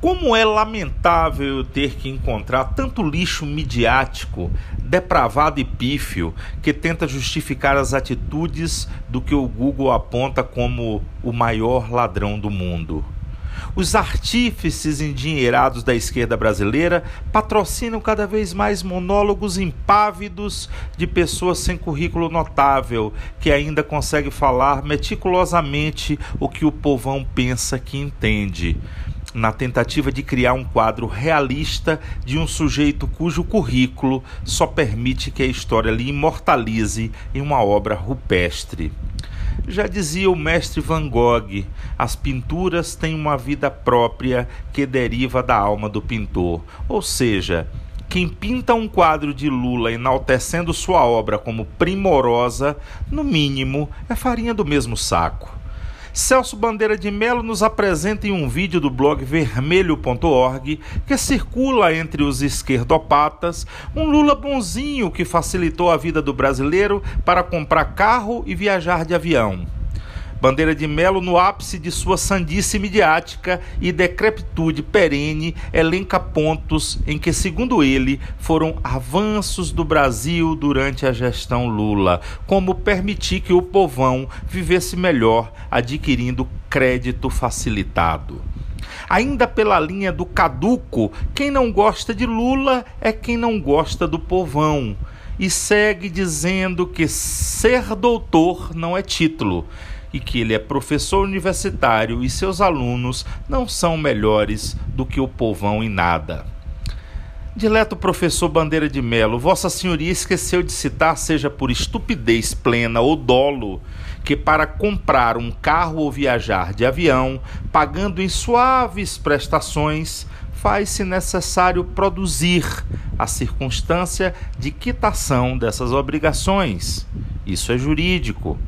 Como é lamentável eu ter que encontrar tanto lixo midiático, depravado e pífio, que tenta justificar as atitudes do que o Google aponta como o maior ladrão do mundo. Os artífices endinheirados da esquerda brasileira patrocinam cada vez mais monólogos impávidos de pessoas sem currículo notável, que ainda conseguem falar meticulosamente o que o povão pensa que entende na tentativa de criar um quadro realista de um sujeito cujo currículo só permite que a história lhe imortalize em uma obra rupestre. Já dizia o mestre Van Gogh, as pinturas têm uma vida própria que deriva da alma do pintor, ou seja, quem pinta um quadro de Lula enaltecendo sua obra como primorosa, no mínimo, é farinha do mesmo saco. Celso Bandeira de Melo nos apresenta em um vídeo do blog vermelho.org que circula entre os esquerdopatas um Lula bonzinho que facilitou a vida do brasileiro para comprar carro e viajar de avião. Bandeira de Melo, no ápice de sua sandice midiática e decrepitude perene, elenca pontos em que, segundo ele, foram avanços do Brasil durante a gestão Lula, como permitir que o povão vivesse melhor adquirindo crédito facilitado. Ainda pela linha do caduco, quem não gosta de Lula é quem não gosta do povão. E segue dizendo que ser doutor não é título e que ele é professor universitário e seus alunos não são melhores do que o povão em nada. Dileto professor Bandeira de Melo, Vossa Senhoria esqueceu de citar, seja por estupidez plena ou dolo, que para comprar um carro ou viajar de avião, pagando em suaves prestações, faz-se necessário produzir a circunstância de quitação dessas obrigações. Isso é jurídico.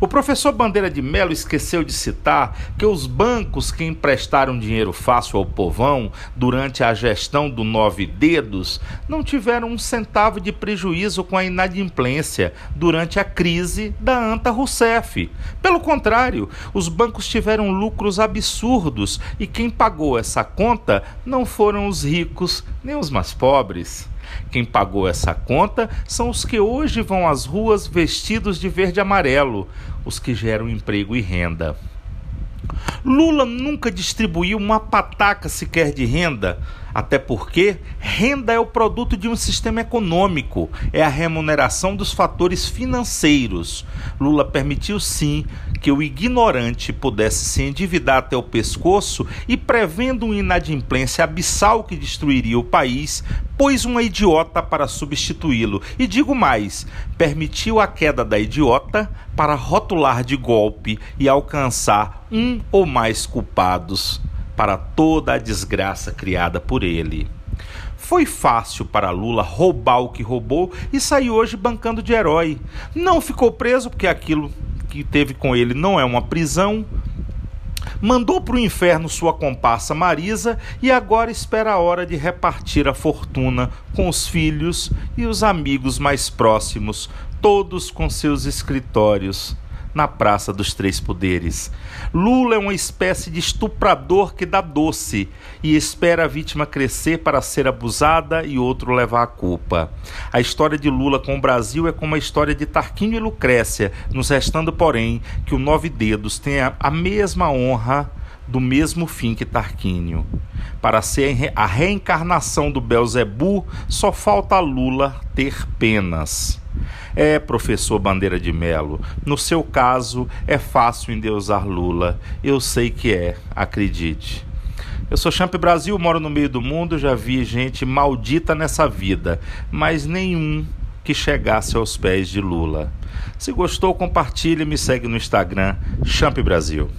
O professor Bandeira de Melo esqueceu de citar que os bancos que emprestaram dinheiro fácil ao povão durante a gestão do Nove Dedos não tiveram um centavo de prejuízo com a inadimplência durante a crise da Anta Rousseff. Pelo contrário, os bancos tiveram lucros absurdos e quem pagou essa conta não foram os ricos nem os mais pobres. Quem pagou essa conta são os que hoje vão às ruas vestidos de verde e amarelo, os que geram emprego e renda. Lula nunca distribuiu uma pataca sequer de renda, até porque renda é o produto de um sistema econômico, é a remuneração dos fatores financeiros. Lula permitiu sim que o ignorante pudesse se endividar até o pescoço e, prevendo uma inadimplência abissal que destruiria o país, pôs uma idiota para substituí-lo. E digo mais: permitiu a queda da idiota para rotular de golpe e alcançar um ou mais culpados para toda a desgraça criada por ele. Foi fácil para Lula roubar o que roubou e sair hoje bancando de herói. Não ficou preso porque aquilo que teve com ele não é uma prisão. Mandou para o inferno sua comparsa Marisa e agora espera a hora de repartir a fortuna com os filhos e os amigos mais próximos, todos com seus escritórios na Praça dos Três Poderes. Lula é uma espécie de estuprador que dá doce e espera a vítima crescer para ser abusada e outro levar a culpa. A história de Lula com o Brasil é como a história de Tarquínio e Lucrécia, nos restando, porém, que o Nove Dedos tenha a mesma honra do mesmo fim que Tarquínio. Para ser a reencarnação do Belzebu, só falta Lula ter penas. É, professor Bandeira de Melo, no seu caso é fácil endeusar Lula. Eu sei que é, acredite. Eu sou Champ Brasil, moro no meio do mundo, já vi gente maldita nessa vida, mas nenhum que chegasse aos pés de Lula. Se gostou, compartilhe e me segue no Instagram, Champ Brasil.